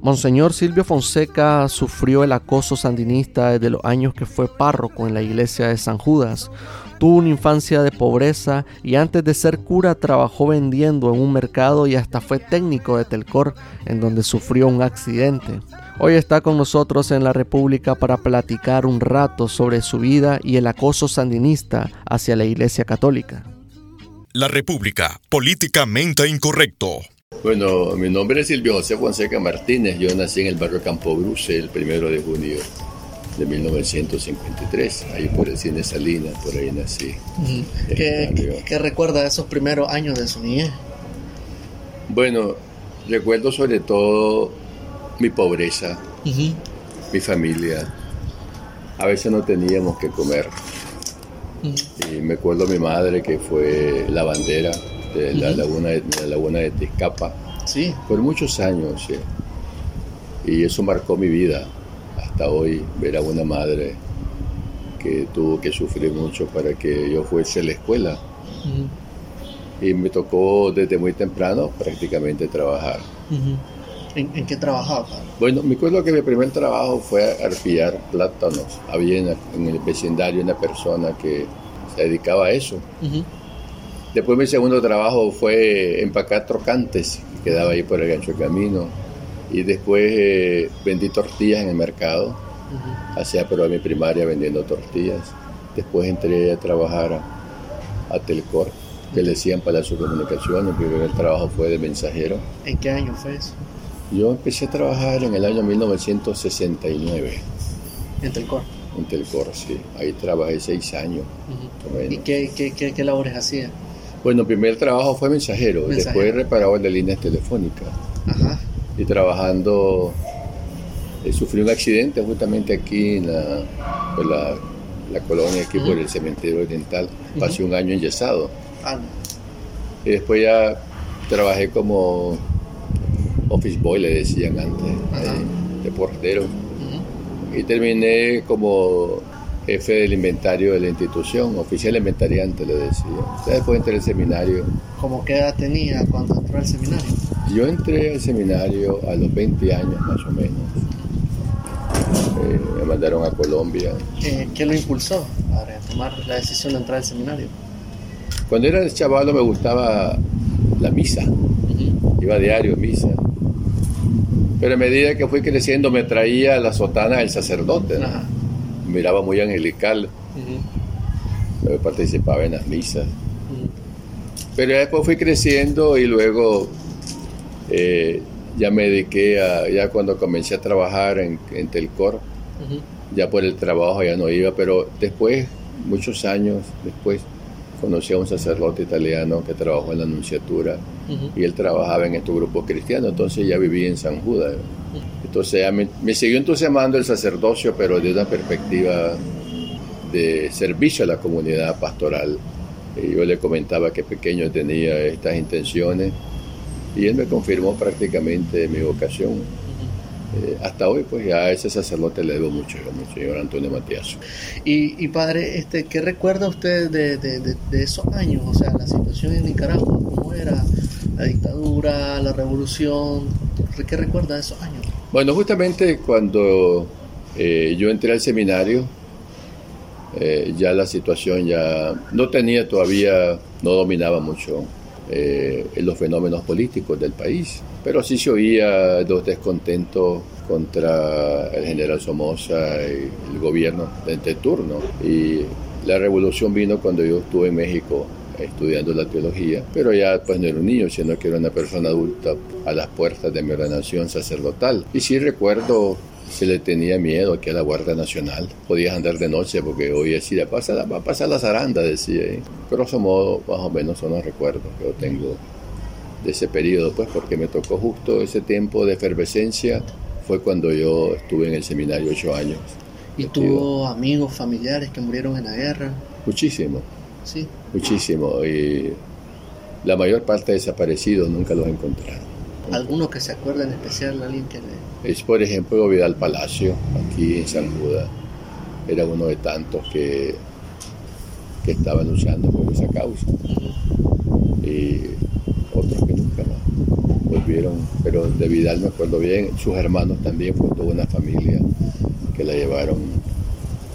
Monseñor Silvio Fonseca sufrió el acoso sandinista desde los años que fue párroco en la iglesia de San Judas. Tuvo una infancia de pobreza y antes de ser cura trabajó vendiendo en un mercado y hasta fue técnico de Telcor en donde sufrió un accidente. Hoy está con nosotros en la República para platicar un rato sobre su vida y el acoso sandinista hacia la Iglesia Católica. La República, políticamente incorrecto. Bueno, mi nombre es Silvio José Fonseca Martínez. Yo nací en el barrio Campo Bruce el primero de junio de 1953, ahí por el cine Salinas, por ahí nací. ¿Qué, recuerda de esos primeros años de su niñez? Bueno, recuerdo sobre todo mi pobreza, mi familia. A veces no teníamos que comer. Y me acuerdo mi madre que fue lavandera de la, laguna, de la laguna de Tizcapa. Sí. Por muchos años, Y eso marcó mi vida. Hasta hoy, ver a una madre que tuvo que sufrir mucho para que yo fuese a la escuela. Y me tocó desde muy temprano prácticamente trabajar. ¿En, qué trabajaba? Bueno, me acuerdo que mi primer trabajo fue arpillar plátanos. Había en, el vecindario una persona que se dedicaba a eso. Después mi segundo trabajo fue empacar trocantes, que quedaba ahí por el gancho camino. Y después eh, vendí tortillas en el mercado. Hacía prueba mi primaria vendiendo tortillas. Después entré a trabajar a, Telcor, que le decían Palacio de Comunicaciones. Mi primer trabajo fue de mensajero. ¿En qué año fue eso? Yo empecé a trabajar en el año 1969. ¿En Telcor? En Telcor, sí. Ahí trabajé seis años. ¿Y qué, qué, qué labores hacía? Bueno, primer trabajo fue mensajero, después reparador de líneas telefónicas. Ajá. Y trabajando, eh, sufrí un accidente justamente aquí en la, pues la, colonia, aquí por el cementerio oriental. Pasé un año enyesado. Ah. Y después ya trabajé como office boy, le decían antes, eh, de portero. Y terminé como jefe del inventario de la institución, oficial inventariante le decía. Después entré al seminario. ¿Cómo qué edad tenía cuando entró al seminario? Yo entré al seminario a los 20 años más o menos. Eh, me mandaron a Colombia. ¿Qué lo impulsó a tomar la decisión de entrar al seminario? Cuando era chaval me gustaba la misa. Iba a diario a misa. Pero a medida que fui creciendo me traía la sotana del sacerdote miraba muy angelical. participaba en las misas. Pero después fui creciendo y luego eh, ya me dediqué a, ya cuando comencé a trabajar en, Telcor, ya por el trabajo ya no iba, pero después, muchos años después, conocí a un sacerdote italiano que trabajó en la Anunciatura y él trabajaba en estos grupos cristianos, entonces ya vivía en San Judas. Entonces me, siguió entusiasmando el sacerdocio, pero desde una perspectiva de servicio a la comunidad pastoral. Yo le comentaba que pequeño tenía estas intenciones y él me confirmó prácticamente mi vocación. Eh, hasta hoy, pues ya a ese sacerdote le debo mucho, el señor Antonio Matías. Y, padre, este, ¿qué recuerda usted de, de, de, esos años? O sea, la situación en Nicaragua, ¿cómo era la dictadura, la revolución? ¿Qué recuerda de esos años? Bueno, justamente cuando eh, yo entré al seminario, eh, ya la situación ya no tenía todavía, no dominaba mucho eh, los fenómenos políticos del país, pero sí se oía los descontentos contra el general Somoza y el gobierno de turno. Y la revolución vino cuando yo estuve en México estudiando la teología, pero ya pues no era un niño, sino que era una persona adulta a las puertas de mi ordenación sacerdotal. Y sí recuerdo se le tenía miedo aquí a la Guardia Nacional. Podías andar de noche porque hoy decía, pasa, va a pasar la zaranda, decía. Pero Grosso modo, más o menos son los recuerdos que yo tengo de ese periodo, pues porque me tocó justo ese tiempo de efervescencia, fue cuando yo estuve en el seminario ocho años. ¿Y tuvo amigos, familiares que murieron en la guerra? Muchísimo. Muchísimo. Y la mayor parte de desaparecidos nunca los encontraron. ¿Alguno que se acuerda en especial, alguien que Es, por ejemplo, Vidal Palacio, aquí en San Judas. Era uno de tantos que, que estaban luchando por esa causa. Y otros que nunca más. vieron, pero de Vidal me acuerdo bien, sus hermanos también, fue toda una familia que la llevaron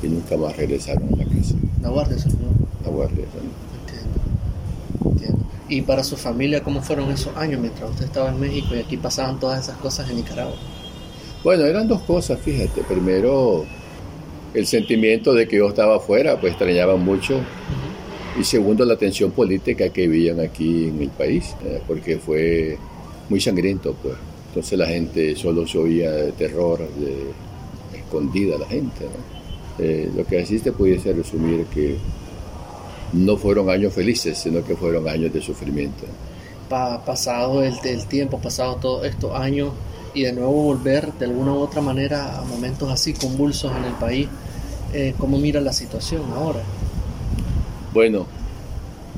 y nunca más regresaron a la casa. La guardia se La guardia Entiendo. Entiendo. ¿Y para su familia cómo fueron esos años mientras usted estaba en México y aquí pasaban todas esas cosas en Nicaragua? Bueno, eran dos cosas, fíjate. Primero, el sentimiento de que yo estaba afuera, pues extrañaban mucho. Y segundo, la tensión política que vivían aquí en el país, eh, porque fue muy sangriento, pues. Entonces la gente solo se oía de terror, de escondida la gente. Eh, lo que así te pudiese resumir que no fueron años felices, sino que fueron años de sufrimiento. pasado el, el tiempo, pasado todos estos años, y de nuevo volver de alguna u otra manera a momentos así convulsos en el país, eh, ¿cómo mira la situación ahora? Bueno,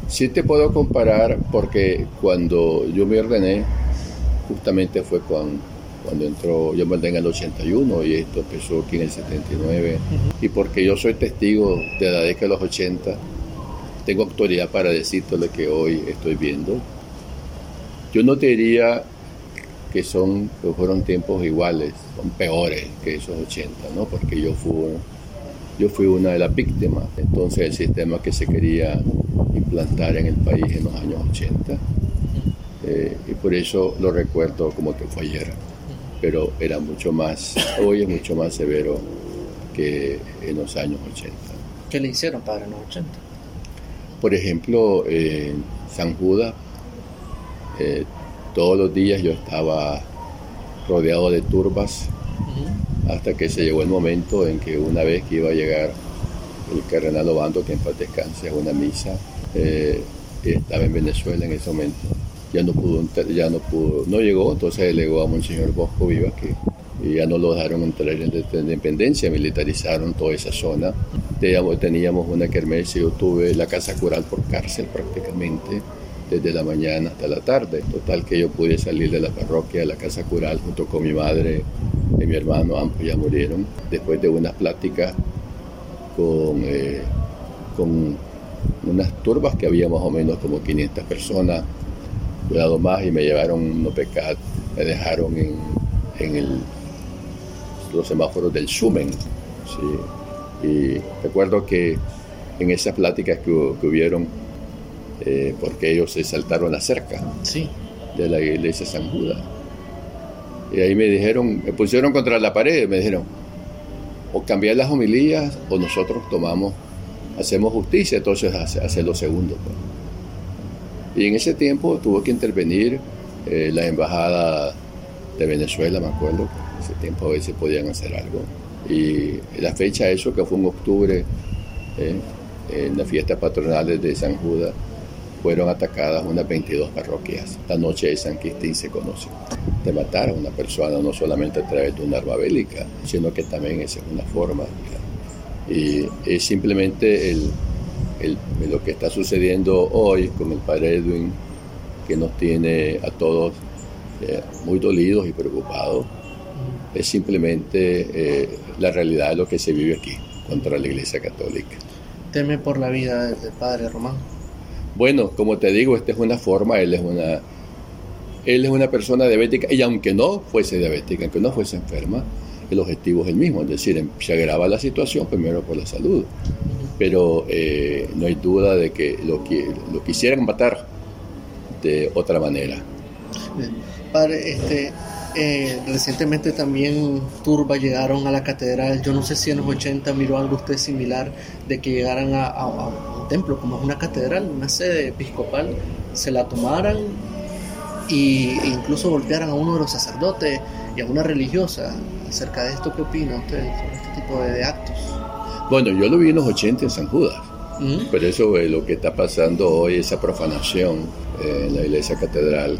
sí te puedo comparar porque cuando yo me ordené, justamente fue cuando, cuando entró, yo me ordené en el 81 y esto empezó aquí en el 79, y porque yo soy testigo de la década de los 80, tengo autoridad para decirte lo que hoy estoy viendo. Yo no te diría que son que fueron tiempos iguales, son peores que esos 80, ¿no? Porque yo fui, yo fui una de las víctimas. Entonces el sistema que se quería implantar en el país en los años 80, eh, y por eso lo recuerdo como que fue ayer, pero era mucho más, hoy es mucho más severo que en los años 80. ¿Qué le hicieron para los 80? Por ejemplo, en San Judas, eh, todos los días yo estaba rodeado de turbas hasta que se llegó el momento en que una vez que iba a llegar el cardenal Obando, que en paz descanse, a una misa, eh, estaba en Venezuela en ese momento. Ya no pudo, ya no pudo, no llegó, entonces delegó a Monseñor Bosco Viva que ya no lo dejaron entrar en la independencia, militarizaron toda esa zona. Teníamos una kermés y yo tuve la casa cural por cárcel prácticamente desde la mañana hasta la tarde. Total que yo pude salir de la parroquia de la casa cural junto con mi madre y mi hermano, ambos ya murieron, después de unas pláticas con, eh, con unas turbas que había más o menos como 500 personas, cuidado más y me llevaron unos pecados, me dejaron en, en el, los semáforos del Sumen. Y recuerdo que en esas pláticas que, que hubieron, eh, porque ellos se saltaron la cerca sí. de la iglesia San Judas. Y ahí me dijeron, me pusieron contra la pared, me dijeron, o cambiar las homilías o nosotros tomamos, hacemos justicia, entonces hace, lo segundo. Pues. Y en ese tiempo tuvo que intervenir eh, la embajada de Venezuela, me acuerdo, ese tiempo a veces podían hacer algo. Y la fecha, eso que fue en octubre, eh, en las fiestas patronales de San Judas, fueron atacadas unas 22 parroquias. La noche de San Quistín se conoce. De matar a una persona no solamente a través de un arma bélica, sino que también esa es una forma. Y es simplemente el, lo que está sucediendo hoy con el padre Edwin, que nos tiene a todos eh, muy dolidos y preocupados. Es simplemente eh, la realidad de lo que se vive aquí contra la Iglesia Católica. Teme por la vida del padre Román. Bueno, como te digo, esta es una forma, él es una, él es una persona diabética y aunque no fuese diabética, aunque no fuese enferma, el objetivo es el mismo, es decir, em, se agrava la situación primero por la salud, pero eh, no hay duda de que lo, lo quisieran matar de otra manera. Padre, este, eh, recientemente también Turba llegaron a la catedral. Yo no sé si en los 80 miró algo usted similar de que llegaran a, un templo, como es una catedral, una sede episcopal, se la tomaran e incluso golpearan a uno de los sacerdotes y a una religiosa. Acerca de esto, ¿qué opina usted sobre este tipo de, actos? Bueno, yo lo vi en los 80 en San Judas. Pero eso es lo que está pasando hoy, esa profanación eh, en la iglesia catedral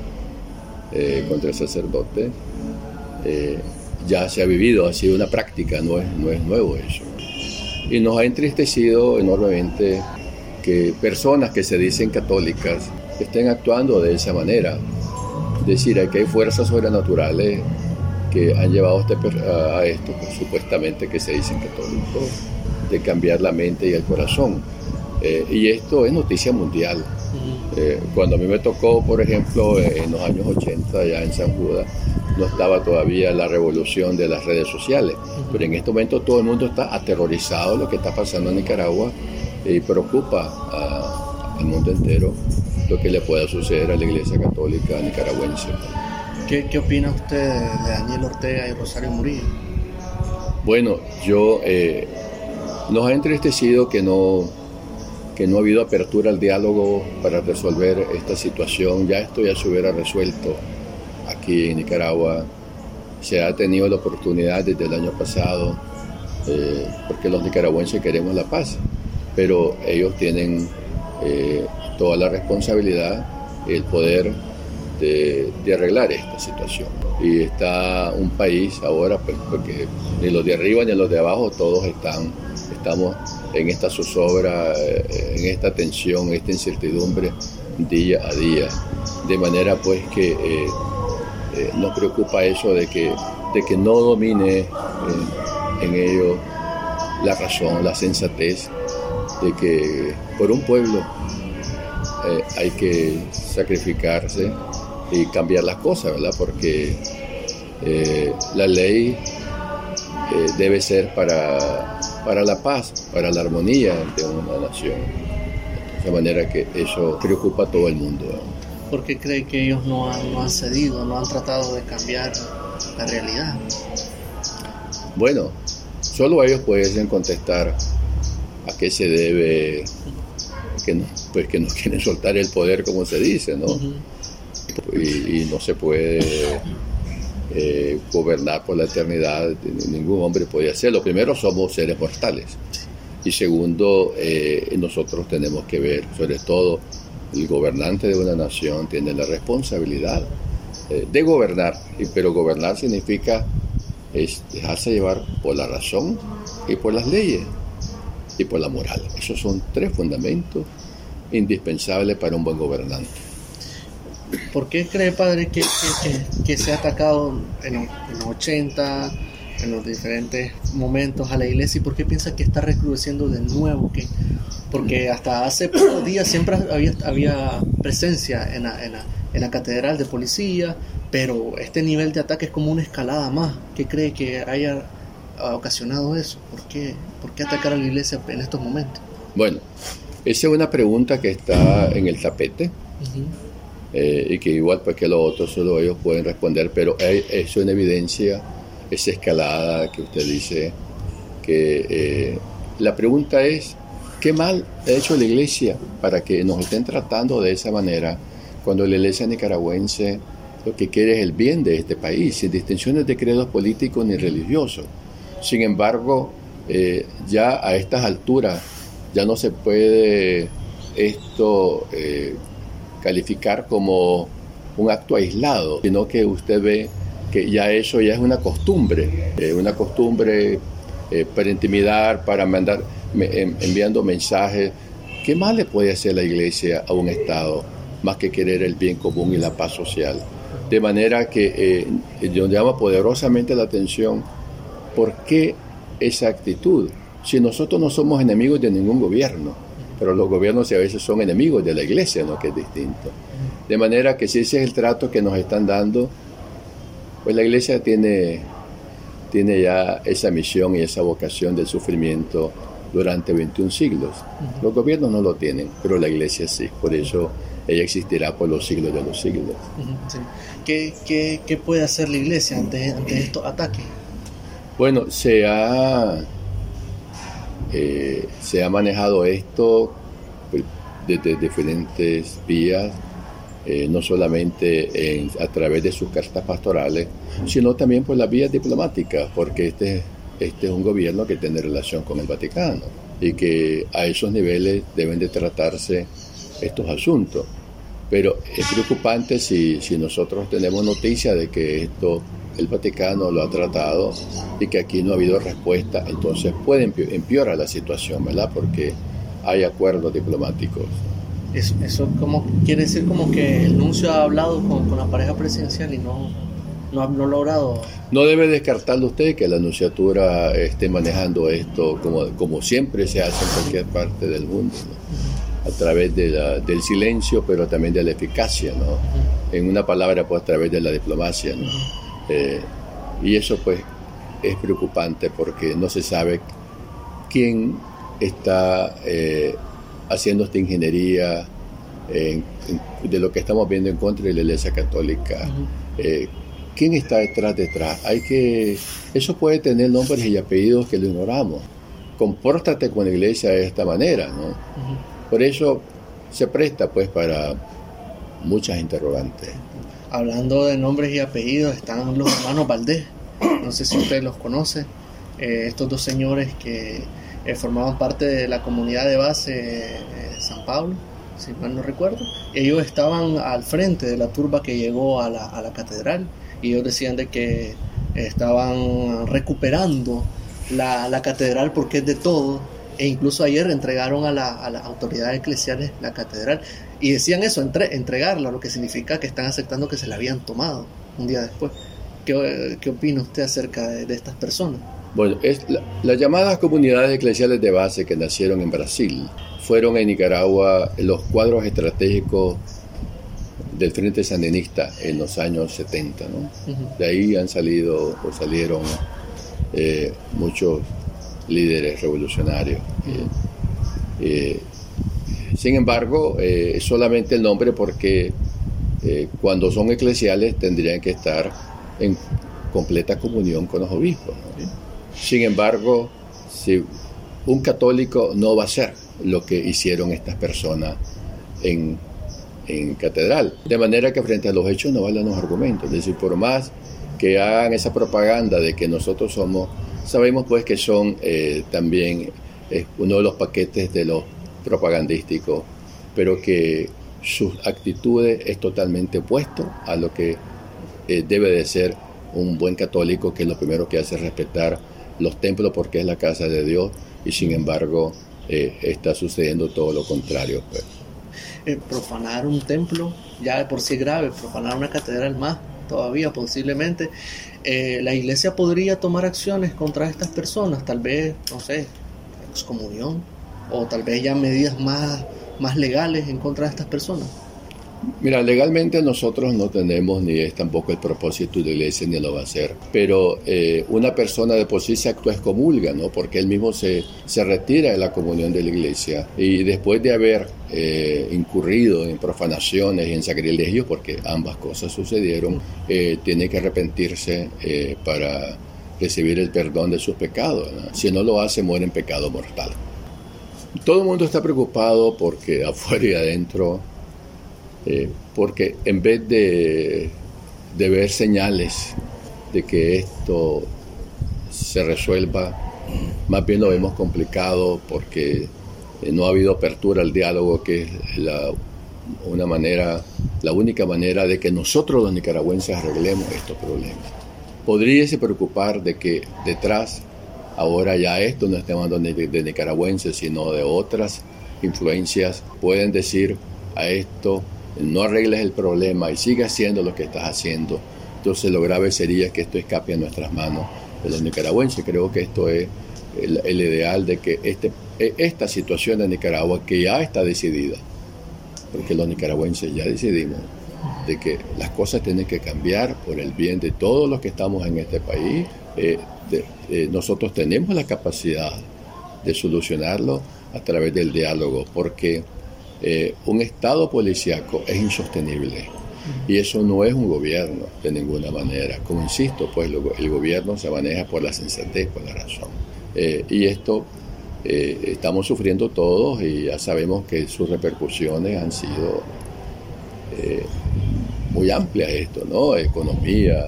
eh, contra el sacerdote, eh, ya se ha vivido, ha sido una práctica, no es, no es nuevo eso. Y nos ha entristecido enormemente que personas que se dicen católicas estén actuando de esa manera. Es decir, que hay fuerzas sobrenaturales que han llevado este a esto, pues, supuestamente que se dicen católicos, de cambiar la mente y el corazón. Eh, y esto es noticia mundial. Eh, cuando a mí me tocó, por ejemplo, en los años 80, ya en San Judas, no estaba todavía la revolución de las redes sociales, pero en este momento todo el mundo está aterrorizado de lo que está pasando en Nicaragua y preocupa al mundo entero lo que le pueda suceder a la Iglesia Católica nicaragüense. ¿Qué, qué opina usted de Daniel Ortega y Rosario Murillo? Bueno, yo eh, nos ha entristecido que no, que no ha habido apertura al diálogo para resolver esta situación. Ya esto ya se hubiera resuelto aquí en Nicaragua. Se ha tenido la oportunidad desde el año pasado, eh, porque los nicaragüenses queremos la paz, pero ellos tienen eh, toda la responsabilidad, el poder de, arreglar esta situación. Y está un país ahora, pues, porque ni los de arriba ni los de abajo, todos están, estamos en esta zozobra, eh, en esta tensión, esta incertidumbre día a día. De manera pues que eh, eh, nos preocupa eso de que, de que no domine en ello la razón, la sensatez, de que por un pueblo hay que sacrificarse y cambiar las cosas, ¿verdad? Porque eh, la ley eh, debe ser para, para la paz, para la armonía de una nación. De manera que eso preocupa a todo el mundo. ¿Por qué cree que ellos no han, no han cedido, no han tratado de cambiar la realidad? Bueno, solo ellos pueden contestar a qué se debe que no, pues que no quieren soltar el poder como se dice, ¿no? y, no se puede eh, gobernar por la eternidad, ningún hombre puede hacerlo. Primero, somos seres mortales. Y segundo, eh, nosotros tenemos que ver, sobre todo, el gobernante de una nación tiene la responsabilidad eh, de gobernar, pero gobernar significa dejarse llevar por la razón y por las leyes y por la moral. Esos son tres fundamentos indispensables para un buen gobernante. ¿Por qué cree, padre, que, que, se ha atacado en, los 80, en los diferentes momentos a la iglesia y por qué piensa que está recrudeciendo de nuevo? Que, porque hasta hace pocos días siempre había, había presencia en la, en, la, en la catedral de policía, pero este nivel de ataque es como una escalada más. ¿Qué cree que haya ocasionado eso? ¿Por qué, por qué atacar a la iglesia en estos momentos? Bueno, esa es una pregunta que está en el tapete. Eh, y que igual pues que los otros solo ellos pueden responder, pero eso en evidencia, esa escalada que usted dice, que eh, la pregunta es, ¿qué mal ha hecho la iglesia para que nos estén tratando de esa manera cuando la iglesia nicaragüense lo que quiere es el bien de este país, sin distinciones de credos políticos ni religiosos? Sin embargo, eh, ya a estas alturas ya no se puede esto calificar como un acto aislado, sino que usted ve que ya eso ya es una costumbre, eh, una costumbre eh, para intimidar, para mandar, enviando mensajes. ¿Qué más le puede hacer la iglesia a un Estado más que querer el bien común y la paz social? De manera que eh, yo llama poderosamente la atención, ¿por qué esa actitud? Si nosotros no somos enemigos de ningún gobierno, pero los gobiernos a veces son enemigos de la iglesia, ¿no? que es distinto. De manera que si ese es el trato que nos están dando, pues la iglesia tiene, tiene ya esa misión y esa vocación del sufrimiento durante 21 siglos. Los gobiernos no lo tienen, pero la iglesia sí, por eso ella existirá por los siglos de los siglos. ¿Qué, qué, qué puede hacer la iglesia ante, ante estos ataques? Bueno, se ha eh, se ha manejado esto pues, desde diferentes vías, eh, no solamente a través de sus cartas pastorales, sino también por las vías diplomáticas, porque este, este es un gobierno que tiene relación con el Vaticano y que a esos niveles deben de tratarse estos asuntos. Pero es preocupante si, si nosotros tenemos noticia de que esto el Vaticano lo ha tratado y que aquí no ha habido respuesta, entonces puede empeorar la situación, ¿verdad? Porque hay acuerdos diplomáticos. Eso, eso como, quiere decir como que el nuncio ha hablado con, la pareja presidencial y no, no ha logrado... No debe descartarlo usted que la Anunciatura esté manejando esto como, como siempre se hace en cualquier parte del mundo, a través de del silencio, pero también de la eficacia, ¿no? en una palabra, pues a través de la diplomacia. ¿no? Eh, y eso pues es preocupante porque no se sabe quién está eh, haciendo esta ingeniería de lo que estamos viendo en contra de la Iglesia Católica. Eh, ¿Quién está detrás detrás? Hay que, eso puede tener nombres y apellidos que lo ignoramos. Compórtate con la Iglesia de esta manera, ¿no? Por eso se presta pues para muchas interrogantes. Hablando de nombres y apellidos, están los hermanos Valdés. No sé si usted los conoce. Eh, estos dos señores que eh, formaban parte de la comunidad de base San Pablo si mal no recuerdo, ellos estaban al frente de la turba que llegó a la, a la catedral y ellos decían de que estaban recuperando la, la, catedral porque es de todo e incluso ayer entregaron a, a las autoridades eclesiales la catedral y decían eso, entre, entregarla, lo que significa que están aceptando que se la habían tomado un día después. ¿Qué, qué opina usted acerca de, de estas personas? Bueno, es las llamadas comunidades eclesiales de base que nacieron en Brasil fueron en Nicaragua los cuadros estratégicos del Frente Sandinista en los años 70. De ahí han salido o salieron eh, muchos líderes revolucionarios. Eh, eh, sin embargo, es solamente el nombre porque cuando son eclesiales tendrían que estar en completa comunión con los obispos. Sin embargo, si un católico no va a ser lo que hicieron estas personas en, en catedral. De manera que frente a los hechos no valen los argumentos. Es decir, por más que hagan esa propaganda de que nosotros somos, sabemos pues que son eh, también uno de los paquetes de los propagandísticos, pero que sus actitudes es totalmente opuesto a lo que eh, debe de ser un buen católico, que es lo primero que hace respetar los templos porque es la casa de Dios y sin embargo eh, está sucediendo todo lo contrario. Pues. Eh, profanar un templo ya de por sí grave, profanar una catedral más todavía posiblemente. La iglesia podría tomar acciones contra estas personas, tal vez, no sé, excomunión o tal vez ya medidas más, más legales en contra de estas personas. Mira, legalmente nosotros no tenemos ni es tampoco el propósito de la iglesia ni lo va a hacer, pero eh, una persona de por sí se actúa excomulga, ¿no? Porque él mismo se, se retira de la comunión de la iglesia y después de haber eh, incurrido en profanaciones y en sacrilegios, porque ambas cosas sucedieron, eh, tiene que arrepentirse para recibir el perdón de sus pecados. Si no lo hace, muere en pecado mortal. Todo el mundo está preocupado porque afuera y adentro eh, porque en vez de, ver señales de que esto se resuelva, más bien lo vemos complicado porque eh, no ha habido apertura al diálogo, que es la, una manera, la única manera de que nosotros los nicaragüenses arreglemos estos problemas. Podríase preocupar de que detrás, ahora ya esto no estamos hablando de, de nicaragüenses, sino de otras influencias, pueden decir a esto no arregles el problema y sigue haciendo lo que estás haciendo, entonces lo grave sería que esto escape a nuestras manos de los nicaragüenses. Creo que esto es el, ideal de que este, e, esta situación de Nicaragua, que ya está decidida, porque los nicaragüenses ya decidimos de que las cosas tienen que cambiar por el bien de todos los que estamos en este país. Eh, eh, nosotros tenemos la capacidad de solucionarlo a través del diálogo, porque eh, un Estado policíaco es insostenible. Y eso no es un gobierno de ninguna manera. Como insisto, pues el gobierno se maneja por la sensatez, por la razón. Eh, y esto estamos sufriendo todos y ya sabemos que sus repercusiones han sido muy amplias esto, ¿no? Economía,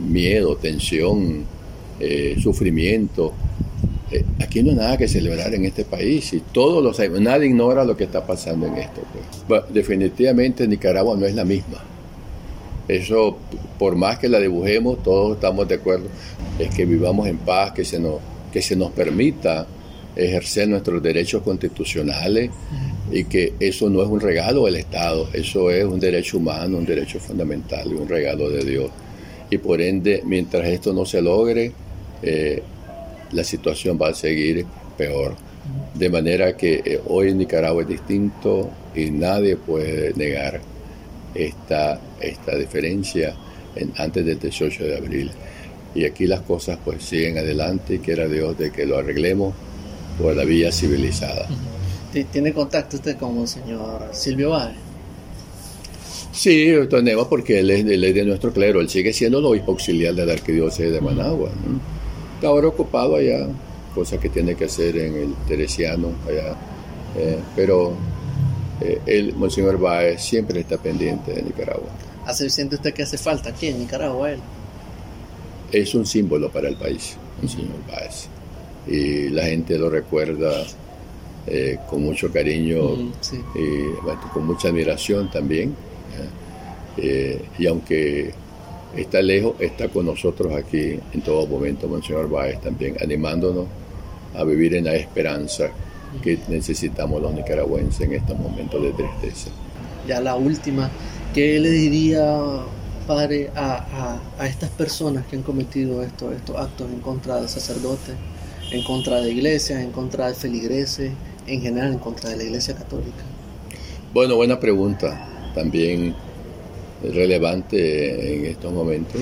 miedo, tensión, sufrimiento. Eh, aquí no hay nada que celebrar en este país y todos los nadie ignora lo que está pasando en esto. Pues. definitivamente Nicaragua no es la misma. Eso, por más que la dibujemos, todos estamos de acuerdo, es que vivamos en paz, que se nos, que se nos permita ejercer nuestros derechos constitucionales y que eso no es un regalo del Estado, eso es un derecho humano, un derecho fundamental y un regalo de Dios. y por ende, mientras esto no se logre, eh, la situación va a seguir peor. De manera que eh, hoy en Nicaragua es distinto y nadie puede negar esta, esta diferencia en, antes del 18 de abril. Y aquí las cosas pues siguen adelante y quiera Dios de que lo arreglemos por la vía civilizada. ¿Tiene contacto usted con el señor Silvio Báez? Sí, tenemos porque él es, de nuestro clero, él sigue siendo el obispo auxiliar de la arquidiócesis de Managua. Está ahora ocupado allá, cosas que tiene que hacer en el Teresiano allá. Eh, pero eh, el Monseñor Báez siempre está pendiente de Nicaragua. ¿Hace, ¿Siente usted que hace falta aquí en Nicaragua él? Es un símbolo para el país, Monseñor Báez. Y la gente lo recuerda eh, con mucho cariño y con mucha admiración también. Eh, y aunque está lejos, está con nosotros aquí en todo momento, Monseñor Báez, también animándonos a vivir en la esperanza que necesitamos los nicaragüenses en estos momentos de tristeza. Ya la última, ¿qué le diría, padre, a, a, estas personas que han cometido esto, estos actos en contra de sacerdotes, en contra de iglesias, en contra de feligreses, en general en contra de la iglesia católica? Bueno, buena pregunta. También relevante en estos momentos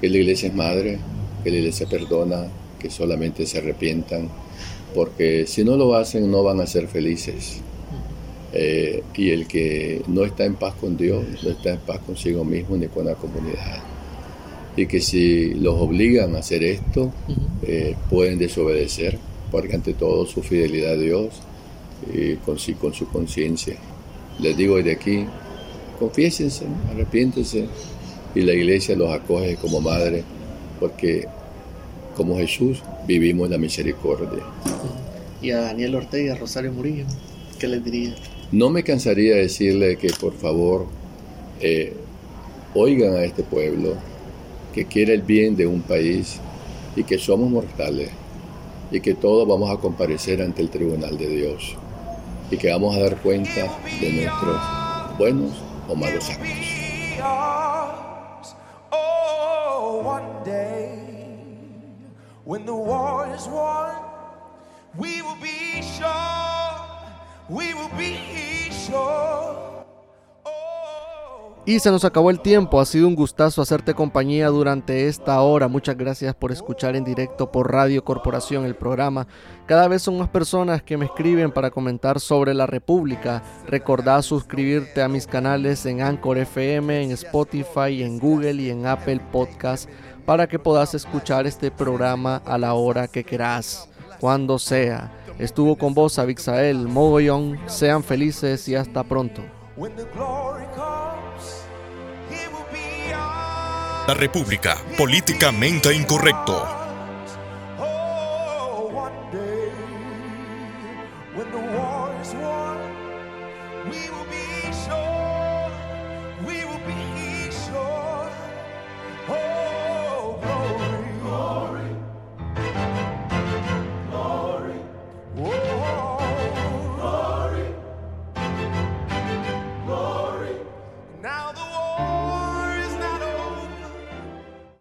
que la iglesia es madre, que la iglesia perdona, que solamente se arrepientan, porque si no lo hacen no van a ser felices. Eh, y el que no está en paz con Dios, no está en paz consigo mismo ni con la comunidad. Y que si los obligan a hacer esto, eh, pueden desobedecer, porque ante todo su fidelidad a Dios y con, con su conciencia. Les digo desde aquí, confiésense, arrepiéntense y la iglesia los acoge como madre, porque como Jesús vivimos la misericordia. Y a Daniel Ortega, Rosario Murillo, ¿qué les diría? No me cansaría de decirle que por favor eh, oigan a este pueblo que quiere el bien de un país y que somos mortales y que todos vamos a comparecer ante el tribunal de Dios y que vamos a dar cuenta de nuestros buenos Oh, o Oh, one day When the war is won, we will be sure, we will be sure. Y se nos acabó el tiempo, ha sido un gustazo hacerte compañía durante esta hora. Muchas gracias por escuchar en directo por Radio Corporación el programa. Cada vez son más personas que me escriben para comentar sobre la República. Recordá suscribirte a mis canales en Anchor FM, en Spotify, en Google y en Apple Podcast para que puedas escuchar este programa a la hora que querás, cuando sea. Estuvo con vos Abixael Mogollón. Sean felices y hasta pronto. La República, políticamente incorrecto.